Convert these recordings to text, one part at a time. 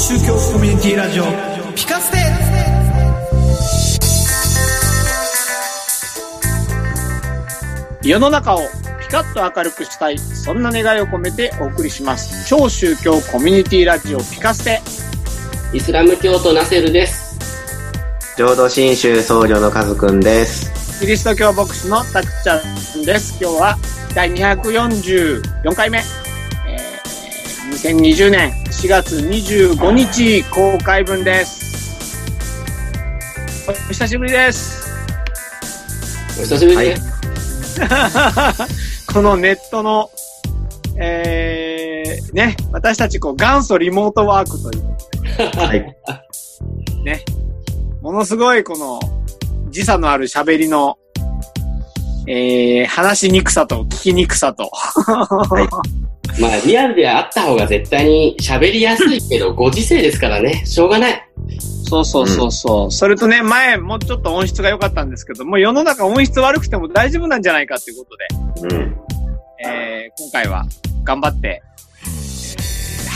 宗教コミュニティラジオピカステ世の中をピカッと明るくしたい、そんな願いを込めてお送りします。超宗教コミュニティラジオピカステ。イスラム教徒ナセルです。浄土真宗僧侶のカズくんです。キリスト教牧師のたくちゃんです。今日は第244回目。えー、2020年4月25日公開分です。お久しぶりです。お久しぶりです。このネットの、えー、ね、私たちこう元祖リモートワークという、はい。ね、ものすごいこの時差のある喋りの、えー、話しにくさと聞きにくさと、まあ、リアルであった方が絶対に喋りやすいけど、ご時世ですからね、しょうがない。そうそうそうそう、それとね、前もうちょっと音質が良かったんですけど、もう世の中音質悪くても大丈夫なんじゃないかということで、うん。えー今回は頑張って、えー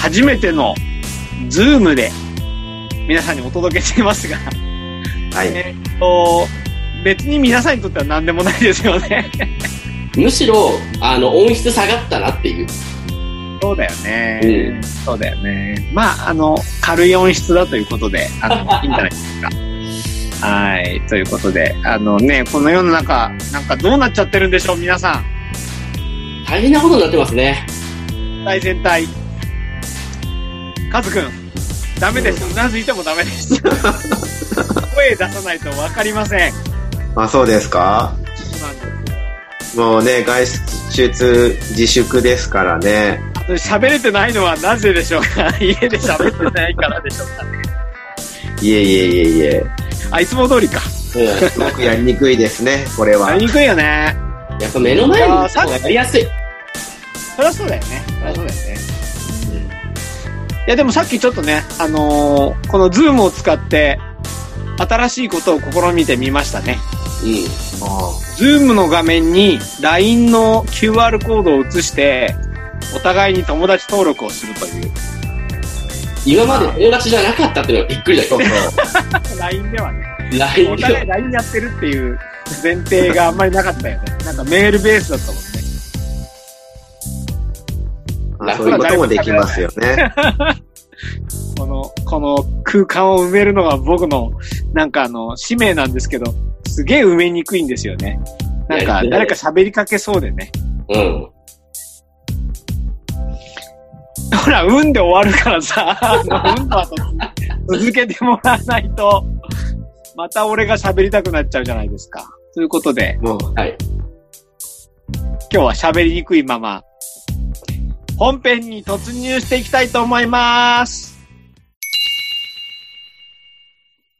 初めてのズームで皆さんにお届けしていますが、はい。えっと、別に皆さんにとっては何でもないですよね。むしろ、あの、音質下がったなっていう。そうだよね、うんそうだよね。まあ、あの、軽い音質だということで、あの、いいんじゃないですか。はい。ということで、あのね、この世の中、なんかどうなっちゃってるんでしょう、皆さん。大変なことになってますね。大全体。カズくん、ダメです。うなずいてもダメです。声出さないとわかりません。あ、そうですかもうね、外出自粛ですからね。よ。喋れてないのはなぜでしょうか？家で喋ってないからでしょうか？ね。いえいえいえいえ。あ、いつも通りか。うん。すごくやりにくいですね、これはやり。にくいよね。やっぱ目の前にいる方がやりやすい。そりゃそうだよね。そりゃそうだよね。いや、でもさっきちょっとね、あのーこのズームを使って、新しいことを試みてみましたね。うん。ズームの画面に LINE の QR コードを映して、お互いに友達登録をするという。今まで友達じゃなかったっていうのがびっくりだけど。LINE ではね。お LINE 互いで。LINE やってるっていう前提があんまりなかったよね。なんかメールベースだったもんね。あそういうこともできますよね。この、この空間を埋めるのが僕の、なんかあの、使命なんですけど、すげえ埋めにくいんですよね。なんか、誰か喋りかけそうでね。うん。ほら、運で終わるからさ、あの、運の後続けてもらわないと、また俺が喋りたくなっちゃうじゃないですか。ということで、もう、はい。今日は喋りにくいまま、本編に突入していきたいと思います。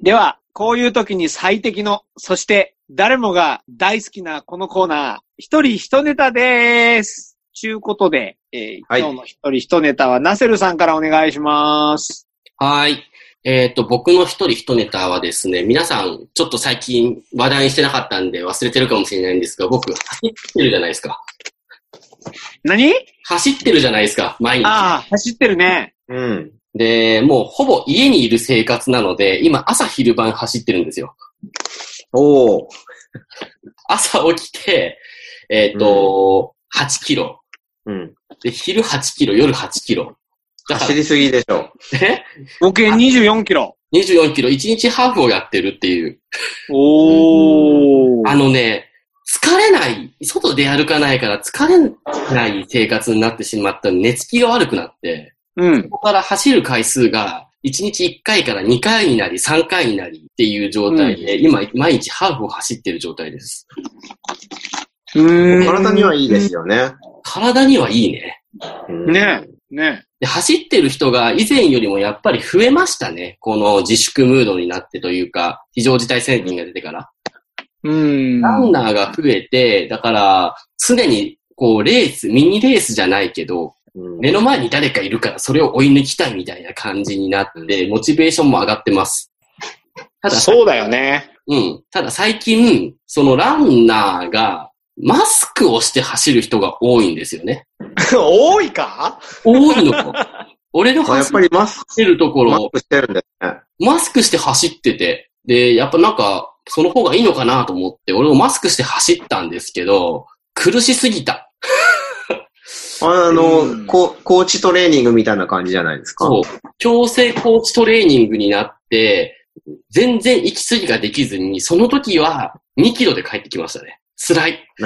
では、こういう時に最適の、そして誰もが大好きなこのコーナー、一人一ネタです。ちゅうことで、えーはい今日の一人一ネタはナセルさんからお願いします。はい。えっ、と、僕の一人一ネタはですね、皆さん、ちょっと最近話題にしてなかったんで忘れてるかもしれないんですが、僕、走ってるじゃないですか。何？走ってるじゃないですか、毎日。ああ、走ってるね。うん。で、もうほぼ家にいる生活なので、今朝昼晩走ってるんですよ。おー。朝起きて、えっ、と、8キロ。うん。で、昼8キロ、夜8キロ。走、りすぎでしょ。ね、合計24キロ。24キロ、1日ハーフをやってるっていう。おー。あのね、疲れない、外で歩かないから疲れない生活になってしまった寝つきが悪くなって、うん。そこから走る回数が1日1回から2回になり3回になりっていう状態で、今毎日ハーフを走ってる状態です。うーん体にはいいですよね。体にはいいね。うんねえ、ねで、走ってる人が以前よりもやっぱり増えましたね。この自粛ムードになってというか、非常事態宣言が出てから。え。うん。ランナーが増えて、だから、常に、こう、レース、ミニレースじゃないけど、うん目の前に誰かいるからそれを追い抜きたいみたいな感じになって、モチベーションも上がってます。ただ、そうだよね。うん。ただ最近、そのランナーが、マスクをして走る人が多いんですよね。多いか？多いのか。俺の走っぱりマスク、てるところ、マスクしてるんですね。マスクして走ってて、で、やっぱなんか、その方がいいのかなと思って、俺もマスクして走ったんですけど、苦しすぎた。あの、うんこコーチトレーニングみたいな感じじゃないですか？そう。強制コーチトレーニングになって、全然息継ぎができずに、その時は2キロで帰ってきましたね。辛い。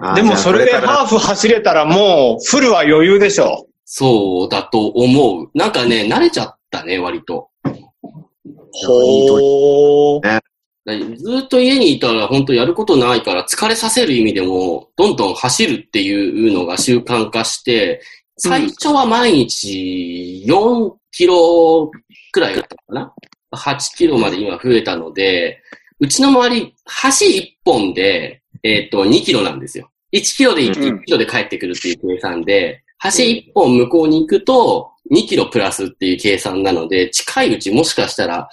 あでもそれでハーフ走れたらもうフルは余裕でしょ。そうだと思う。なんかね、慣れちゃったね、割と。ほー。だずっと家にいたら本当やることないから疲れさせる意味でも、どんどん走るっていうのが習慣化して、最初は毎日4キロくらいだったかな ?8 キロまで今増えたので、うちの周り、橋1本で、えっ、と、2キロなんですよ。1キロで行き、うん1キロで帰ってくるっていう計算で、橋1本向こうに行くと、2キロプラスっていう計算なので、近いうちもしかしたら、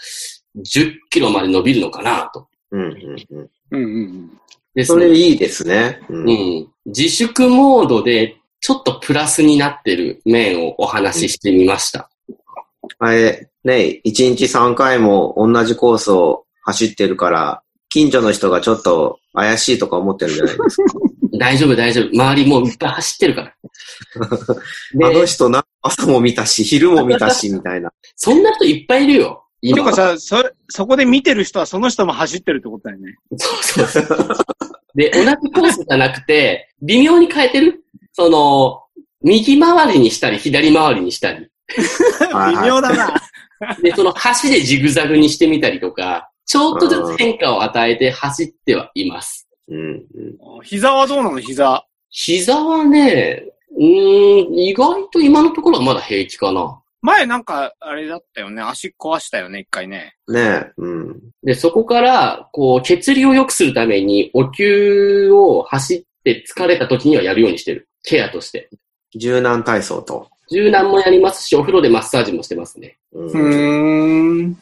10キロまで伸びるのかなと。うんうんうん。うんうんですねそれいいですね。うんうん。自粛モードで、ちょっとプラスになってる面をお話ししてみました。あれ、ね、1日3回も同じコースを走ってるから、近所の人がちょっと怪しいとか思ってるんじゃないですか。大丈夫、大丈夫。周りもういっぱい走ってるから。あので、人な、朝も見たし、昼も見たし、みたいな。そんな人いっぱいいるよ。て今かさ、そ、そこで見てる人はその人も走ってるってことだよね。そうそうそう。で、同じコースじゃなくて、微妙に変えてる？その、右回りにしたり、左回りにしたり。微妙だな。で、その橋でジグザグにしてみたりとか、ちょっとずつ変化を与えて走ってはいます。うんうん膝はどうなの？膝。膝はね、うーん、意外と今のところはまだ平気かな。前なんか、あれだったよね。足壊したよね、一回ね。ねえ、うん。で、そこから、こう、血流を良くするために、お灸を走って疲れた時にはやるようにしてる。ケアとして。柔軟体操と。柔軟もやりますし、お風呂でマッサージもしてますね。うん。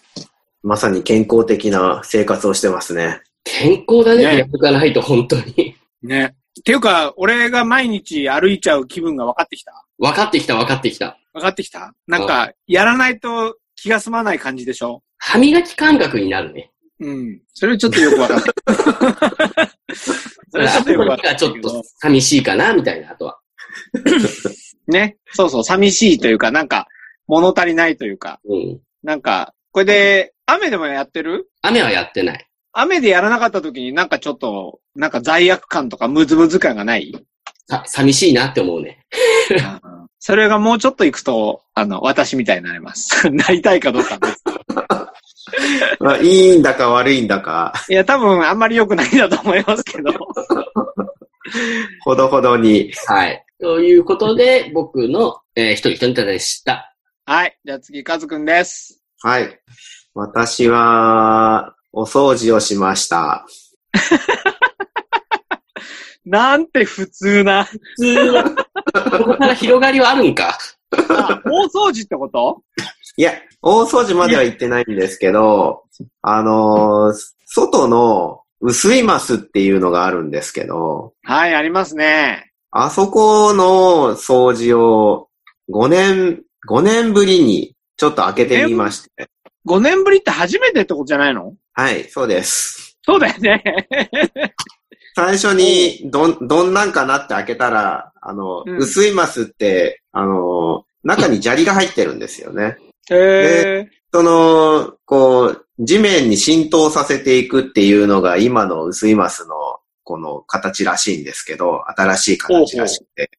まさに健康的な生活をしてますね。健康だね、ねやっとかないと、本当に。ね。っていうか、俺が毎日歩いちゃう気分が分かってきた？分かってきた、分かってきた。分かってきた？なんか、やらないと気が済まない感じでしょ？歯磨き感覚になるね。うん。それちょっとよく分かった。それちょっとよく分かったがちょっと寂しいかな、みたいな、あとは。ね。そうそう、寂しいというか、なんか、物足りないというか、うん。なんか、これで、雨でもやってる？雨はやってない。雨でやらなかった時になんかちょっと、なんか罪悪感とかムズムズ感がない？さ、寂しいなって思うね。それがもうちょっと行くと、あの、私みたいになります。なりたいかどうかです。まあ、いいんだか悪いんだか、いや、多分あんまり良くないんだと思いますけど。ほどほどに。はい。ということで、僕の、えー、一人一人でした。はい。じゃあ次、カズくんです。はい。私は、お掃除をしました。なんて普通な。普通は、ここから広がりはあるんか。あ、大掃除ってこと？いや、大掃除までは行ってないんですけど、あのー外の薄いマスっていうのがあるんですけど、はい、ありますね。あそこの掃除を5年、5年ぶりにちょっと開けてみまして。5年ぶりって初めてってことじゃないの？はい、そうです。そうだよね。最初にどん、どんなんかなって開けたら、あの、うん薄いマスって、あの、中に砂利が入ってるんですよね。へその、こう、地面に浸透させていくっていうのが今の薄いマスのこの形らしいんですけど、新しい形らしくて、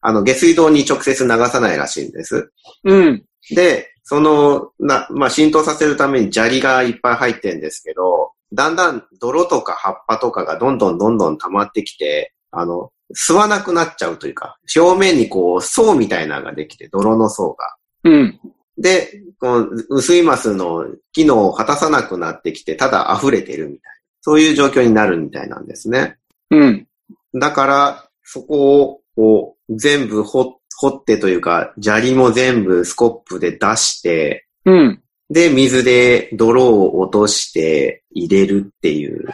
あの、下水道に直接流さないらしいんです。ーうん。で、その、な、まあ、浸透させるために砂利がいっぱい入ってるんですけど、だんだん泥とか葉っぱとかがどんどんどんどん溜まってきて、あの、吸わなくなっちゃうというか、表面にこう層みたいなのができて、泥の層が。うん。で、この薄いマスの機能を果たさなくなってきて、ただ溢れてるみたいな。そういう状況になるみたいなんですね。うん。だから、そこを、こう、全部掘掘ってというか、砂利も全部スコップで出して、うん。で、水で泥を落として入れるっていう、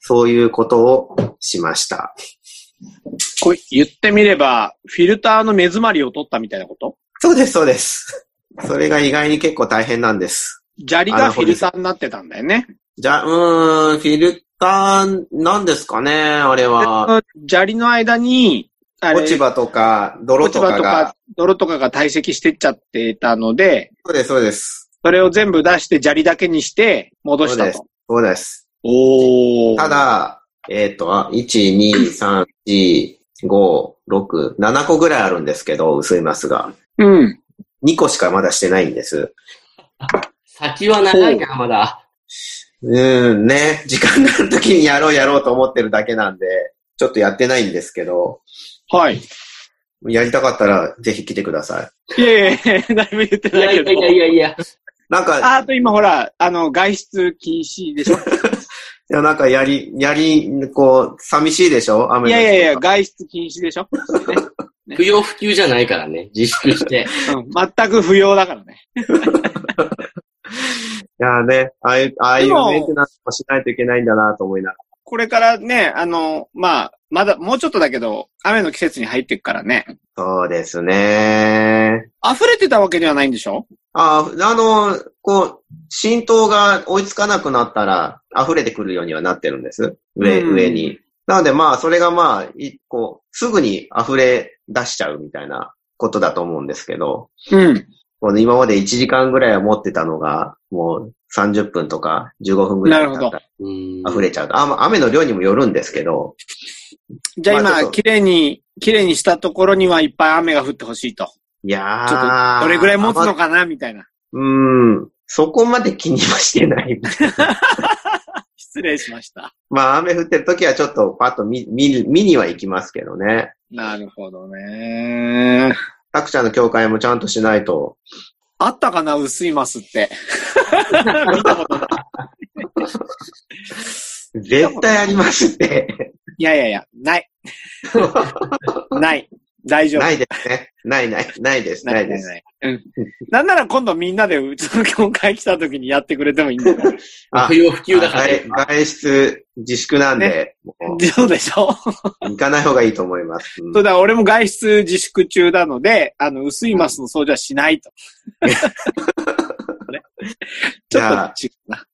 そういうことをしました。これ言ってみれば、フィルターの目詰まりを取ったみたいなこと？そうです、そうです。それが意外に結構大変なんです。砂利がフィルターになってたんだよね。じゃ、うーん、フィルター、なんですかね、あれは。砂利の間に、落ち葉とか、泥落ち葉ととか。泥とかが堆積してっちゃってたので、そうです、そうです。それを全部出して砂利だけにして戻したそうと。そうです。おー。た、だ、えっ、と、あ1、2、3、4、5、6、7個ぐらいあるんですけど、薄いマスが。うん。2個しかまだしてないんです。先は長いな、まだ。うん、ね。時間がある時にやろうやろうと思ってるだけなんで、ちょっとやってないんですけど、はい。やりたかったらぜひ来てください。いやいやいや、だいぶ言っていやないけど。いやいやいやいや。なんか、ああと今ほら、あの、外出禁止でしょ？いや、なんかやり、やり、こう、寂しいでしょ？雨いやいやいや、外出禁止でしょ、ね不要不急じゃないからね。自粛して。うん、全く不要だからね。いやね、ああいう、ああいうメンテナンスもしないといけないんだなと思いながら。これからね、あの、まあ、まだ、もうちょっとだけど、雨の季節に入っていくからね。そうですね。溢れてたわけではないんでしょ？ああの、こう、浸透が追いつかなくなったら、溢れてくるようにはなってるんです。上、うん上に。なのでまあ、それがまあ、いこう、すぐに溢れ出しちゃうみたいなことだと思うんですけど、うん。この今まで1時間ぐらいは持ってたのが、もう30分とか15分ぐらいだったらうん溢れちゃうと。あまあ雨の量にもよるんですけど、じゃあ今、まあ綺麗に、綺麗にしたところにはいっぱい雨が降ってほしいと。いやー。ちょっと、どれぐらい持つのかかなみたいな。うーん。そこまで気にはしてない。失礼しました。まあ雨降ってる時はちょっとパッと見、見る、見には行きますけどね。なるほどね。タクちゃんの教会もちゃんとしないと。あったかな薄いマスって。見たことない。絶対ありますって。いやいやいや、ない。ない。大丈夫。ないですね。ないない。ないです。ないです。ない。うん。なんなら今度みんなでうちの教会来た時にやってくれてもいいんだから。あ不要不急だからね。外外出自粛なんで、もそうでしょう？行かない方がいいと思います。うんそうだ、俺も外出自粛中なので、あの、薄いマスの掃除はしないと。ねちょっと違うな。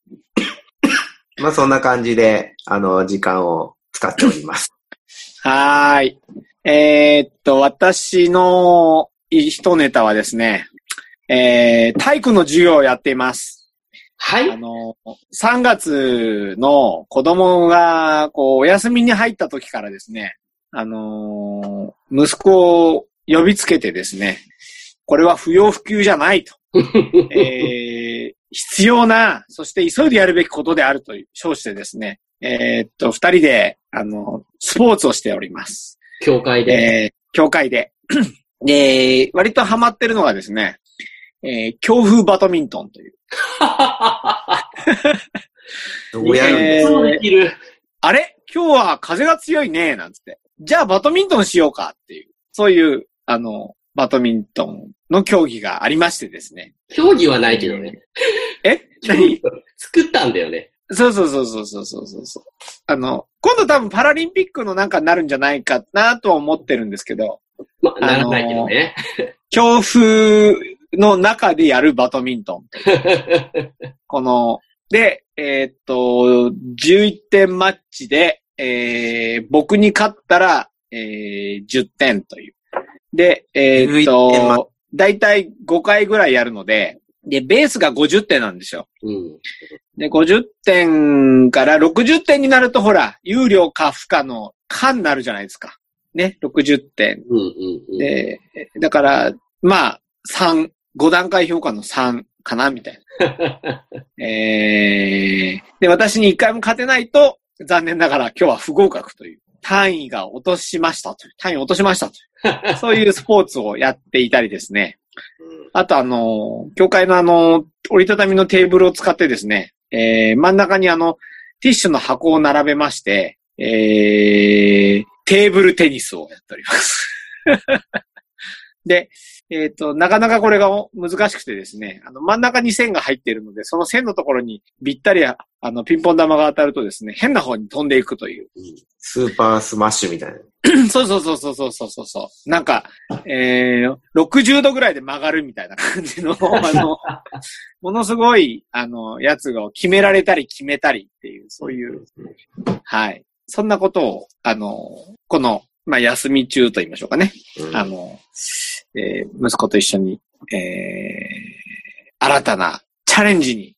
まあそんな感じで、あの、時間を使っております。はーい。えーっと、私の一ネタはですね、えー、体育の授業をやっています。はいあ。の、3月の子供が、こう、お休みに入った時からですね、あのー息子を呼びつけてですね、これは不要不急じゃないと。えー必要な、そして急いでやるべきことであると称してですね、えーっと、二人で、あの、スポーツをしております。教会で。えー、教会で。で、割とハマってるのがですね、えー強風バドミントンという。どうやるんでえーそうできる。あれ？今日は風が強いね、なんつって。じゃあバドミントンしようかっていう、そういう、あの、バドミントンの競技がありましてですね。競技はないけどね。え？何？作ったんだよね。そうそうそうそうそうそうそう。あの、今度多分パラリンピックのなんかになるんじゃないかなとは思ってるんですけど。まあ、ならないけどね。強風の中でやるバドミントン。この、で、えー、っと、11点マッチで、えー、僕に勝ったら、えー、10点という。で、えー、っと、だいたい5回ぐらいやるので、で、ベースが50点なんですよ。うん。で、50点から60点になると、ほら、有料か不可の可になるじゃないですか。ね、60点。うんうんうん。で、だから、まあ、3、5段階評価の3かな、みたいな。えー、で、私に1回も勝てないと、残念ながら今日は不合格という。単位が落としましたという。単位を落としましたという。そういうスポーツをやっていたりですね。あとあの、教会のあの、折りたたみのテーブルを使ってですね、えー、真ん中にあの、ティッシュの箱を並べまして、えー、テーブルテニスをやっております。で、えっ、と、なかなかこれが難しくてですね、あの、真ん中に線が入っているので、その線のところにぴったり、あの、ピンポン玉が当たるとですね、変な方に飛んでいくという。スーパースマッシュみたいな。そうそうそうそうそうそうそうなんか、えー、60度ぐらいで曲がるみたいな感じの、あの、ものすごい、あの、やつを決められたり決めたりっていう、そういう、はい。そんなことを、あの、この、まあ、休み中と言いましょうかね。うん、あの、えー、息子と一緒に、えー、新たなチャレンジに、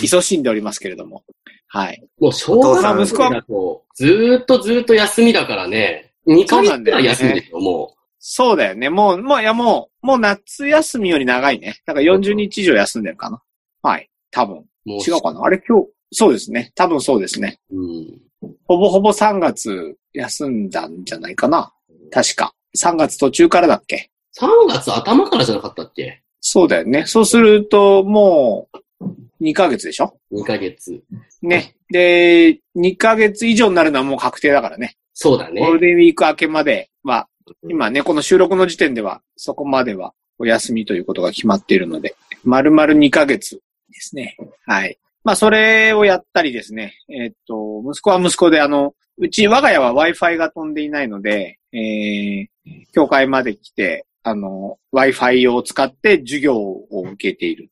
勤しんでおりますけれども。はい。もう、小学生だと、ずーっとずーっと休みだからね。2ヶ月くらい休みでしょ、もそうだよね。もう、もう、いやもう、もう夏休みより長いね。だから40日以上休んでるかな。はい。多分。う違うかな？あれ今日、そうですね。多分そうですね。うん。ほぼほぼ3月休んだんじゃないかな。確か。3月途中からだっけ？3月頭からじゃなかったっけ？そうだよね。そうすると、もう、2ヶ月でしょ ?2 ヶ月。ね。で、2ヶ月以上になるのはもう確定だからね。そうだゴールね。デンウィーク明けまでは、今ね、この収録の時点では、そこまではお休みということが決まっているので、丸々2ヶ月ですね。はい。まあ、それをやったりですね。えーっと、息子は息子で、あの、うち、我が家は Wi-Fi が飛んでいないので、えー、教会まで来て、あの、Wi-Fi を使って授業を受けている。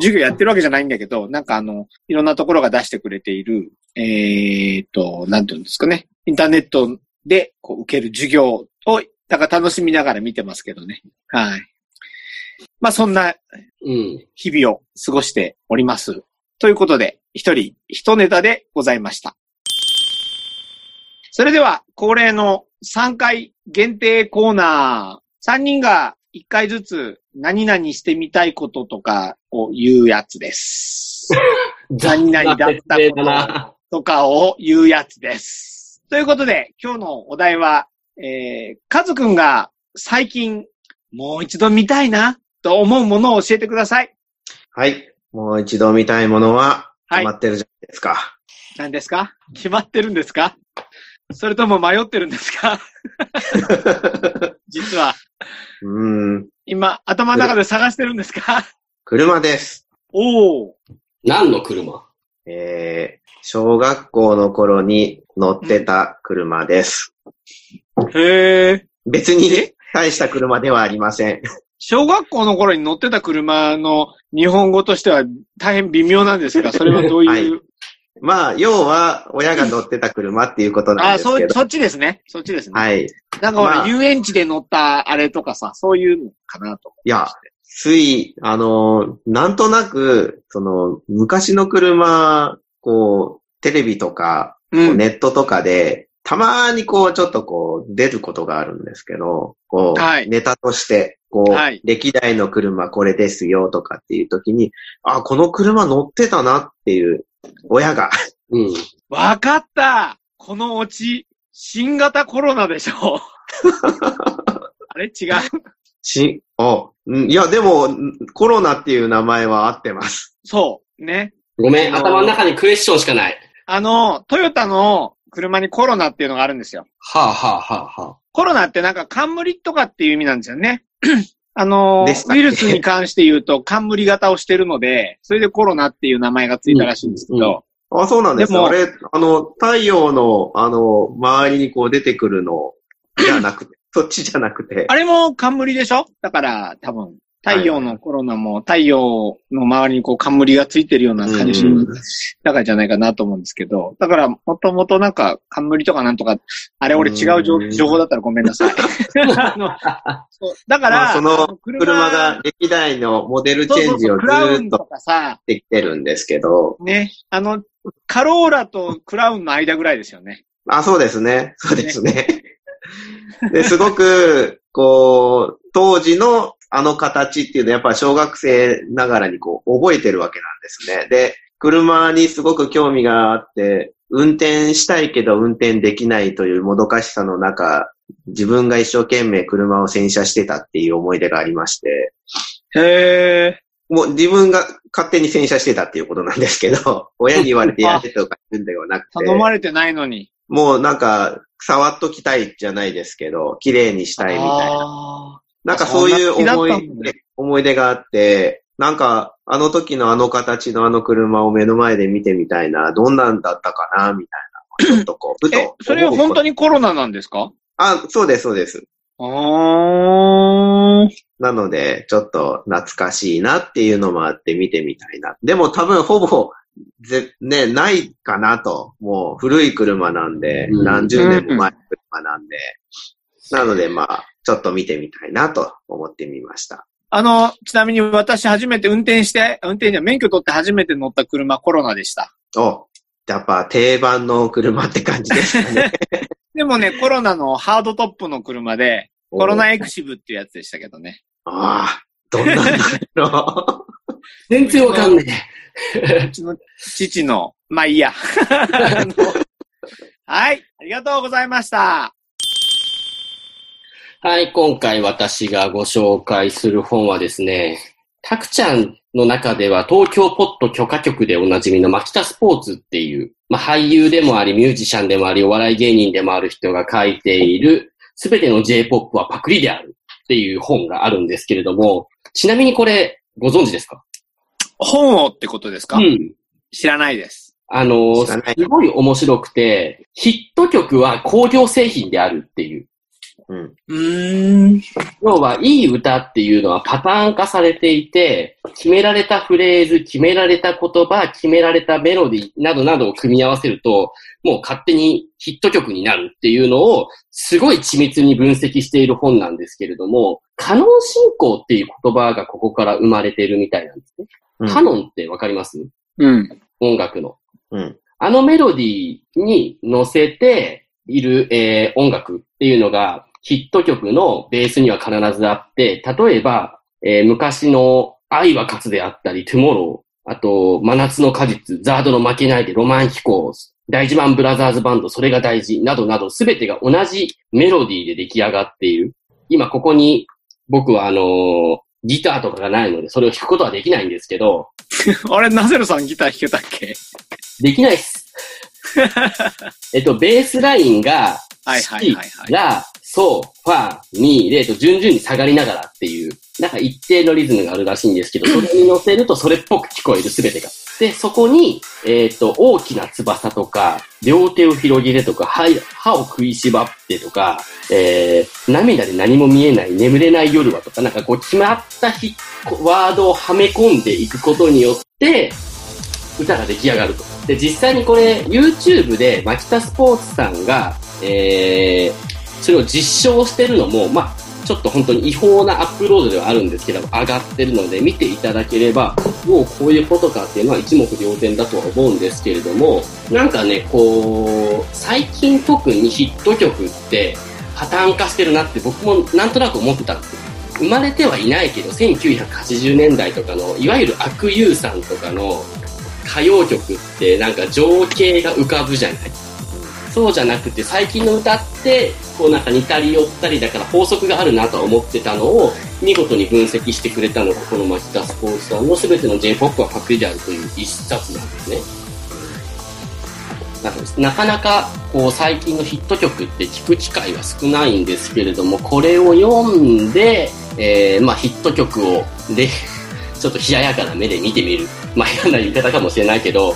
授業やってるわけじゃないんだけど、なんかあの、いろんなところが出してくれている、えーっと、なんていうんですかね。インターネットでこう受ける授業を、だから楽しみながら見てますけどね。はい。まあそんなうん。日々を過ごしております。ということで、一人一ネタでございました。それでは、恒例の3回限定コーナー。3人が1回ずつ何々してみたいこととかを言うやつです。何々だったこと。とかを言うやつです。ということで、今日のお題は、えー、カズくんが最近もう一度見たいなと思うものを教えてください。はい。もう一度見たいものは、はい決まってるじゃないですか。何ですか？決まってるんですか？それとも迷ってるんですか？実は、うーん。今、頭の中で探してるんですか？車です。おお。何の車？えー、小学校の頃に乗ってた車です。へえ。別にね、大した車ではありません。小学校の頃に乗ってた車の日本語としては大変微妙なんですが、それはどういう、はいまあ、要は、親が乗ってた車っていうことなんあ、ですけど。そう、そっちですね。そっちですね。はい。なんか俺、まあ遊園地で乗ったあれとかさ、そういうのかなと思いや、つい、あの、なんとなく、その、昔の車、こう、テレビとか、うん。ネットとかで、たまにこう、ちょっとこう、出ることがあるんですけど、こう、はいネタとして、こう、はい歴代の車これですよとかっていう時に、あ、この車乗ってたなっていう、親が、うん。わかったこのオチ、新型コロナでしょ あれ違うし、あ、うんいや、でも、んコロナっていう名前は合ってます。そう。ね。ごめん、頭の中にクエスチョンしかない。あの、トヨタの車にコロナっていうのがあるんですよ。はあ、はあはあはあ、コロナってなんか冠とかっていう意味なんですよね。あのウイルスに関して言うと冠型をしてるので、それでコロナっていう名前がついたらしいんですけど、あ、そうなんですでもあれ、あの、太陽の、あの、周りにこう出てくるの、じゃなくて、そっちじゃなくて、あれも冠でしょ？だから多分、太陽のコロナも太陽の周りにこう冠がついてるような感じうんうんだからじゃないかなと思うんですけど、だからもともとなんか冠とかなんとか、あれ俺違う情うん情報だったらごめんなさい。あ のそうだから、まあそのあ車が歴代のモデルチェンジをずっとできてるんですけど、ね、あの、カローラとクラウンの間ぐらいですよね。あ、そうですね。そうですね。で、すごく、こう、当時のあの形っていうのはやっぱ小学生ながらにこう覚えてるわけなんですね。で、車にすごく興味があって、運転したいけど運転できないというもどかしさの中、自分が一生懸命車を洗車してたっていう思い出がありまして、へもう自分が勝手に洗車してたっていうことなんですけど、親に言われてやってとか言うんではなくて、頼まれてないのに。もうなんか、触っときたいじゃないですけど、綺麗にしたいみたいな。あなんかそういう思い出、思い出があって、なんか、あの時のあの形のあの車を目の前で見てみたいな、どんなんだったかな、みたいな。ちょっとこう、ふとえ、それは本当ににコロナなんですか？あ、そうです、そうです。あー。なので、ちょっと懐かしいなっていうのもあって見てみたいな。でも多分ほぼ、ぜ、ね、ないかなと。もう古い車なんで、うん何十年も前の車なんで。なのでまあ、ちょっと見てみたいなと思ってみました。あの、ちなみに私初めて運転して、運転じゃ免許取って初めて乗った車コロナでした。お、やっぱ定番の車って感じですかね。でもね、コロナのハードトップの車で、コロナエクシブっていうやつでしたけどね。ああ、どんなんだろ全然わかんねうちの父の、まあいいや。はい、ありがとうございました。う。はい、今回私がご紹介する本はですね、タクちゃんの中では東京ポット許可局でおなじみの牧田スポーツっていう、まあ、俳優でもあり、ミュージシャンでもあり、お笑い芸人でもある人が書いている、すべての J-POP はパクリであるっていう本があるんですけれども、ちなみにこれご存知ですか？本をってことですか、うん。知らないです。あの、すごい面白くて、ヒット曲は工業製品であるっていう。う。うん。うーん。要は、いい歌っていうのはパターン化されていて、決められたフレーズ、決められた言葉、決められたメロディーなどなどを組み合わせると、もう勝手にヒット曲になるっていうのを、すごい緻密に分析している本なんですけれども、カノン進行っていう言葉がここから生まれているみたいなんですね。うんカノンってわかります？うん。音楽の。うん。あのメロディーに乗せている、えー音楽っていうのがヒット曲のベースには必ずあって、例えば、えー昔の愛は勝つであったり、トゥモロー、あと、真夏の果実、ザードの負けないで、ロマン飛行、大自慢ブラザーズバンド、それが大事、などなど、すべてが同じメロディーで出来上がっている。今ここに僕はあのーギターとかがないので、それを弾くことはできないんですけど、あれ、ナゼルさんギター弾けたっけ？できないっす。えっと、ベースラインが、はいはいはいはい。ラ、ソ、ファ、ミ、レと順々に下がりながらっていう、なんか一定のリズムがあるらしいんですけど、それに乗せるとそれっぽく聞こえるすべてが。で、そこに、えっ、と、大きな翼とか、両手を広げてとか、歯歯を食いしばってとか、えー、涙で何も見えない、眠れない夜はとか、なんかこう決まったヒワードをはめ込んでいくことによって、歌が出来上がると。で、実際にこれ、YouTube で、マキタスポーツさんが、えー、それを実証してるのも、まあ、ちょっと本当に違法なアップロードではあるんですけど、上がってるので、見ていただければ、もうこういうことかっていうのは一目瞭然だとは思うんですけれども、なんかね、こう、最近特にヒット曲って破綻化してるなって僕もなんとなく思ってたんですよ。生まれてはいないけど、1980年代とかの、いわゆる悪友さんとかの歌謡曲ってなんか情景が浮かぶじゃないそうじゃなくて最近の歌ってこうなんか似たり寄ったりだから法則があるなとは思ってたのを見事に分析してくれたのがこのマキタスポーツさんの全ての J−POP はパクリであるという一冊なんですね。なんかなかなかこう最近のヒット曲って聞く機会は少ないんですけれどもこれを読んで、えーまあ、ヒット曲をでちょっと冷ややかな目で見てみる。まあ、嫌な言い方かもしれないけど、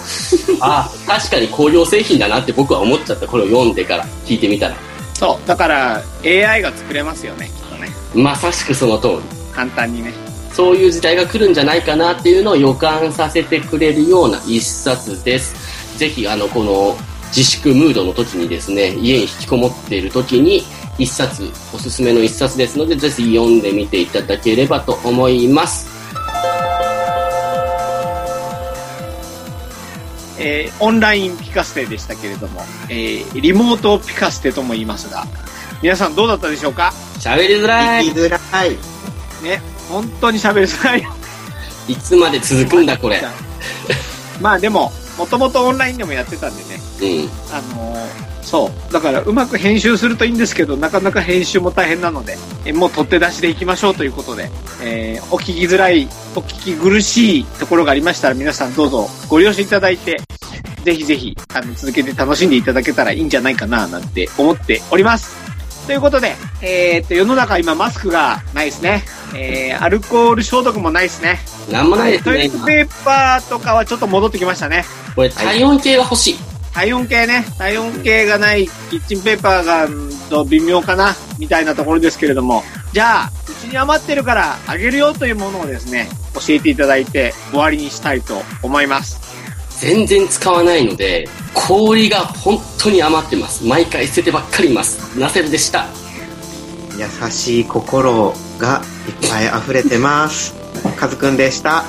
あ あ、確かに工業製品だなって僕は思っちゃった。これを読んでから聞いてみたら。そう。だから、AI が作れますよね、きっとね。まさしくその通り。簡単にね。そういう時代が来るんじゃないかなっていうのを予感させてくれるような一冊です。ぜひ、あの、この自粛ムードの時にですね、家に引きこもっている時に、一冊、おすすめの一冊ですので、ぜひ読んでみていただければと思います。えーオンラインピカステでしたけれども、えーリモートピカステとも言いますが、皆さんどうだったでしょうか？喋りづらい。言いづらい。ね、本当に喋りづらい。いつまで続くんだ、これ。まあでも、もともとオンラインでもやってたんでね、うん。あのーそう。だから、うまく編集するといいんですけど、なかなか編集も大変なので、えもう取って出しでいきましょうということで、えーお聞きづらい、お聞き苦しいところがありましたら、皆さんどうぞご了承いただいて、ぜひぜひ、あの、続けて楽しんでいただけたらいいんじゃないかな、なんて思っております。ということで、えー、っと、世の中今マスクがないですね。えー、アルコール消毒もないですね。なんもないですね。トイレットペーパーとかはちょっと戻ってきましたね。これ体温計が欲しい。体温計ね。体温計がないキッチンペーパーが、うんと微妙かな、みたいなところですけれども。じゃあ、うちに余ってるからあげるよというものをですね、教えていただいて終わりにしたいと思います。全然使わないので、氷が本当に余ってます。毎回捨ててばっかりいます。ナセルでした。優しい心がいっぱい溢れてます。カズくんでした。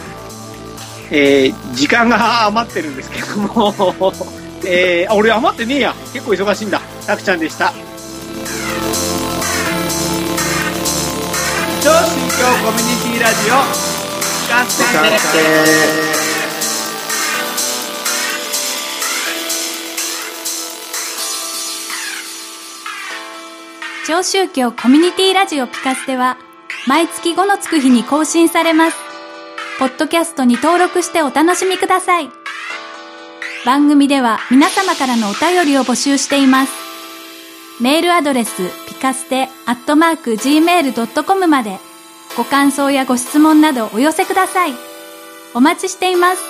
えー、時間が余ってるんですけども、えー、あ俺余ってねえや。結構忙しいんだ。たくちゃんでした。超新京コミュニティラジオ、聞かせて超宗教コミュニティラジオピカステは毎月5のつく日に更新されます。ポッドキャストに登録してお楽しみください。番組では皆様からのお便りを募集しています。メールアドレスピカステアットマーク gmail.com までご感想やご質問などお寄せください。お待ちしています。